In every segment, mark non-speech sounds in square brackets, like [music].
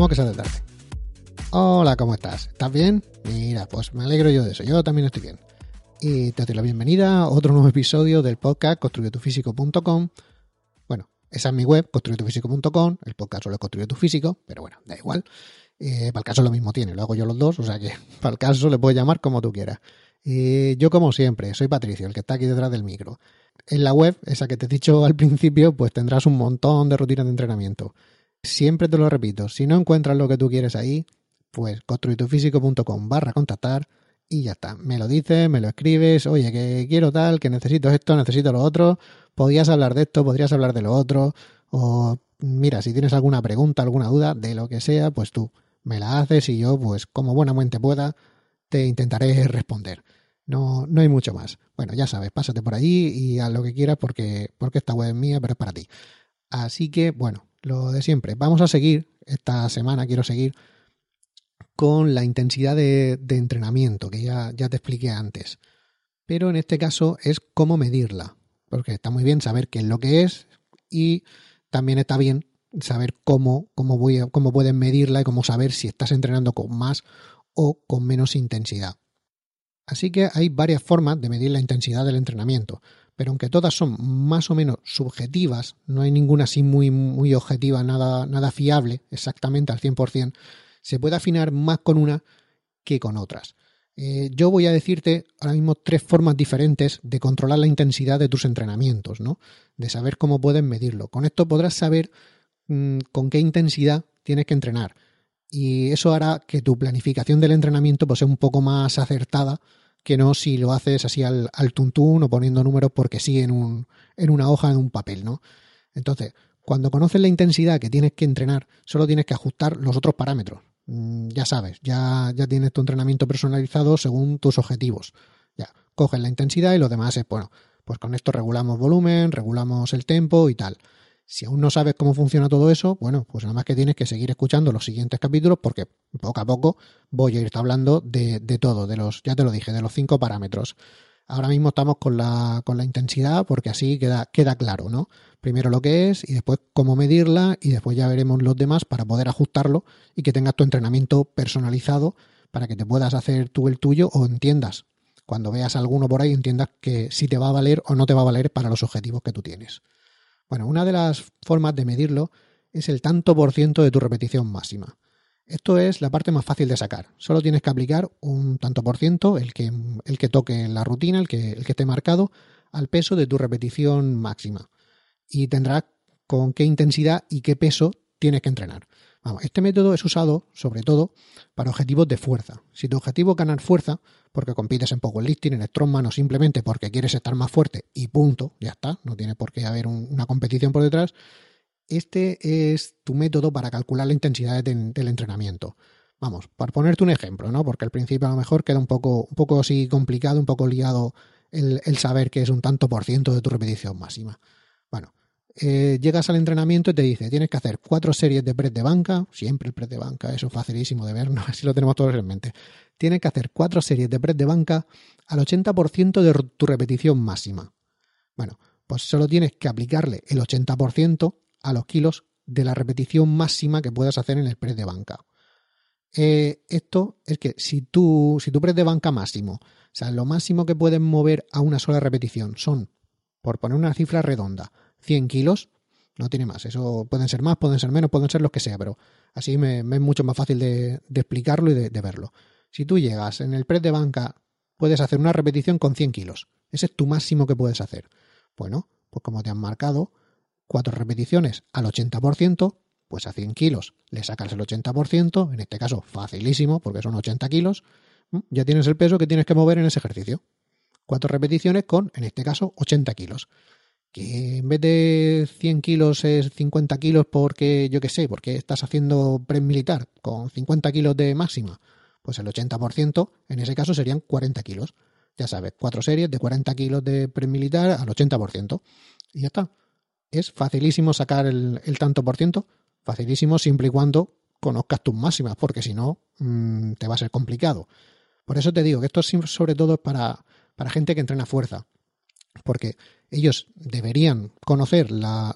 Vamos que sale tarde. Hola, ¿cómo estás? ¿Estás bien? Mira, pues me alegro yo de eso. Yo también estoy bien. Y te doy la bienvenida a otro nuevo episodio del podcast construyetufísico.com. Bueno, esa es mi web, construyetufísico.com. El podcast solo es Construye tu Físico, pero bueno, da igual. Eh, para el caso lo mismo tiene, lo hago yo los dos, o sea que [laughs] para el caso le puedes llamar como tú quieras. Yo como siempre, soy Patricio, el que está aquí detrás del micro. En la web, esa que te he dicho al principio, pues tendrás un montón de rutinas de entrenamiento. Siempre te lo repito, si no encuentras lo que tú quieres ahí, pues construitufísico.com barra contactar y ya está. Me lo dices, me lo escribes, oye, que quiero tal, que necesito esto, necesito lo otro, podrías hablar de esto, podrías hablar de lo otro, o mira, si tienes alguna pregunta, alguna duda, de lo que sea, pues tú me la haces y yo, pues como buenamente pueda, te intentaré responder. No, no hay mucho más. Bueno, ya sabes, pásate por allí y haz lo que quieras porque, porque esta web es mía, pero es para ti. Así que, bueno, lo de siempre. Vamos a seguir, esta semana quiero seguir con la intensidad de, entrenamiento que ya, ya te expliqué antes. Pero en este caso es cómo medirla. Porque está muy bien saber qué es lo que es y también está bien saber cómo, cómo, voy cómo puedes medirla y cómo saber si estás entrenando con más o con menos intensidad. Así que hay varias formas de medir la intensidad del entrenamiento, pero aunque todas son más o menos subjetivas, no hay ninguna así muy, muy objetiva, nada, nada fiable exactamente al 100%, se puede afinar más con una que con otras. Eh, yo voy a decirte ahora mismo tres formas diferentes de controlar la intensidad de tus entrenamientos, ¿no? De saber cómo puedes medirlo. Con esto podrás saber mm, con qué intensidad tienes que entrenar. Y eso hará que tu planificación del entrenamiento pues, sea un poco más acertada que no si lo haces así al, al tuntún o poniendo números porque sí en, un, en una hoja, en un papel, ¿no? Entonces, cuando conoces la intensidad que tienes que entrenar, solo tienes que ajustar los otros parámetros. Mm, ya sabes, ya, ya tienes tu entrenamiento personalizado según tus objetivos. Ya, coges la intensidad y lo demás es, bueno, pues con esto regulamos volumen, regulamos el tempo y tal. Si aún no sabes cómo funciona todo eso, bueno, pues nada más que tienes que seguir escuchando los siguientes capítulos porque poco a poco voy a irte hablando de, de todo, de los, ya te lo dije, de los cinco parámetros. Ahora mismo estamos con la, intensidad porque así queda, queda claro, ¿no? Primero lo que es y después cómo medirla y después ya veremos los demás para poder ajustarlo y que tengas tu entrenamiento personalizado para que te puedas hacer tú el tuyo o entiendas. Cuando veas alguno por ahí entiendas que si te va a valer o no te va a valer para los objetivos que tú tienes. Bueno, una de las formas de medirlo es el tanto por ciento de tu repetición máxima. Esto es la parte más fácil de sacar. Solo tienes que aplicar un tanto por ciento, el que, el que toque la rutina, el que, el que esté marcado, al peso de tu repetición máxima. Y tendrás con qué intensidad y qué peso tienes que entrenar. Vamos, este método es usado sobre todo para objetivos de fuerza. Si tu objetivo es ganar fuerza, porque compites en powerlifting, en strongman o simplemente porque quieres estar más fuerte y punto, ya está, no tiene por qué haber una competición por detrás, este es tu método para calcular la intensidad del entrenamiento. Vamos, para ponerte un ejemplo, ¿no? Porque al principio a lo mejor queda un poco, un poco así complicado, un poco liado el, el saber que es un tanto por ciento de tu repetición máxima. Bueno, eh, llegas al entrenamiento y te dice, tienes que hacer cuatro series de press de banca, siempre el press de banca, eso es facilísimo de ver, ¿no? [laughs] así lo tenemos todos en mente. Tienes que hacer cuatro series de press de banca al 80% de tu repetición máxima. Bueno, pues solo tienes que aplicarle el 80% a los kilos de la repetición máxima que puedas hacer en el press de banca. Eh, esto es que si tú, si tu press de banca máximo, o sea, lo máximo que puedes mover a una sola repetición son, por poner una cifra redonda, 100 kilos, no tiene más. Eso pueden ser más, pueden ser menos, pueden ser los que sea, pero así me, es mucho más fácil de, explicarlo y de, verlo. Si tú llegas en el press de banca, puedes hacer una repetición con 100 kilos. Ese es tu máximo que puedes hacer. Bueno, pues como te han marcado, cuatro repeticiones al 80%, pues a 100 kilos le sacas el 80%, en este caso facilísimo, porque son 80 kilos, ya tienes el peso que tienes que mover en ese ejercicio. Cuatro repeticiones con, en este caso, 80 kilos que en vez de 100 kilos es 50 kilos porque, yo qué sé, porque estás haciendo pre militar con 50 kilos de máxima, pues el 80% en ese caso serían 40 kilos. Ya sabes, cuatro series de 40 kilos de pre militar al 80%. Y ya está. Es facilísimo sacar el, tanto por ciento, facilísimo siempre y cuando conozcas tus máximas, porque si no, mm, te va a ser complicado. Por eso te digo que esto sobre todo es para, para gente que entrena fuerza porque ellos deberían conocer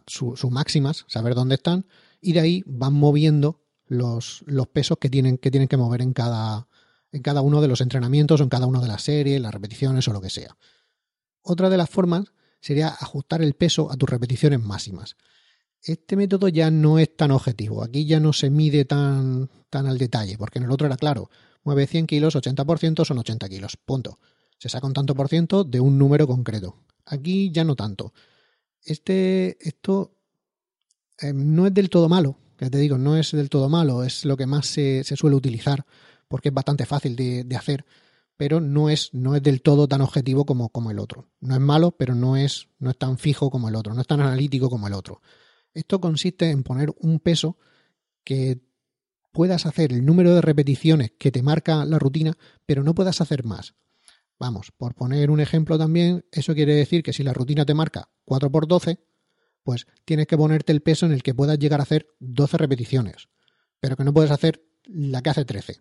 sus máximas, saber dónde están, y de ahí van moviendo los, pesos que tienen, que tienen que mover en cada, en cada uno de los entrenamientos o en cada una de las series, las repeticiones o lo que sea. Otra de las formas sería ajustar el peso a tus repeticiones máximas. Este método ya no es tan objetivo, aquí ya no se mide tan, tan al detalle, porque en el otro era claro, mueve 100 kilos, 80% son 80 kilos, punto. Se saca un tanto por ciento de un número concreto. Aquí ya no tanto. Este, esto eh, no es del todo malo, ya te digo, no es del todo malo, es lo que más se, suele utilizar, porque es bastante fácil de, de hacer pero no es, no es del todo tan objetivo como, como el otro. No es malo, pero no es, no es tan fijo como el otro, no es tan analítico como el otro. Esto consiste en poner un peso que puedas hacer el número de repeticiones que te marca la rutina, pero no puedas hacer más. Vamos, por poner un ejemplo también, eso quiere decir que si la rutina te marca 4 por 12, pues tienes que ponerte el peso en el que puedas llegar a hacer 12 repeticiones, pero que no puedes hacer la que hace 13.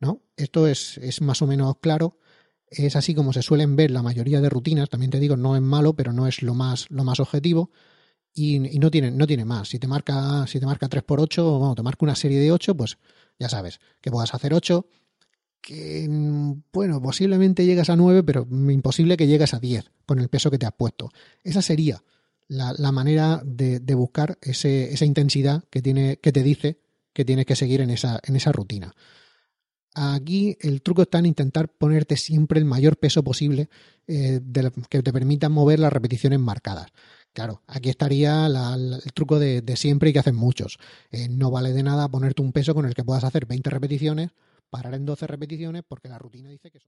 ¿no? Esto es, es más o menos claro. Es así como se suelen ver la mayoría de rutinas. También te digo, no es malo, pero no es lo más, lo más objetivo. Y, no, tiene, no tiene más. Si te marca, si te marca 3x8, bueno, te marca una serie de 8, pues ya sabes que puedas hacer 8. Que, bueno, posiblemente llegas a 9, pero imposible que llegues a 10 con el peso que te has puesto. Esa sería la, manera de, buscar esa intensidad que, tiene, que te dice que tienes que seguir en esa, en esa rutina. Aquí el truco está en intentar ponerte siempre el mayor peso posible eh, que te permita mover las repeticiones marcadas. Claro, aquí estaría el truco de, siempre y que hacen muchos. Eh, no vale de nada ponerte un peso con el que puedas hacer 20 repeticiones, parar en 12 repeticiones, porque la rutina dice que eso.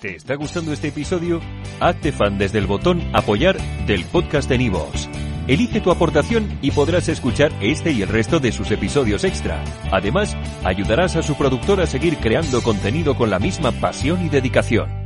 ¿Te está gustando este episodio? Hazte fan desde el botón Apoyar del podcast de Nivos. Elige tu aportación y podrás escuchar este y el resto de sus episodios extra. Además, ayudarás a su productor a seguir creando contenido con la misma pasión y dedicación.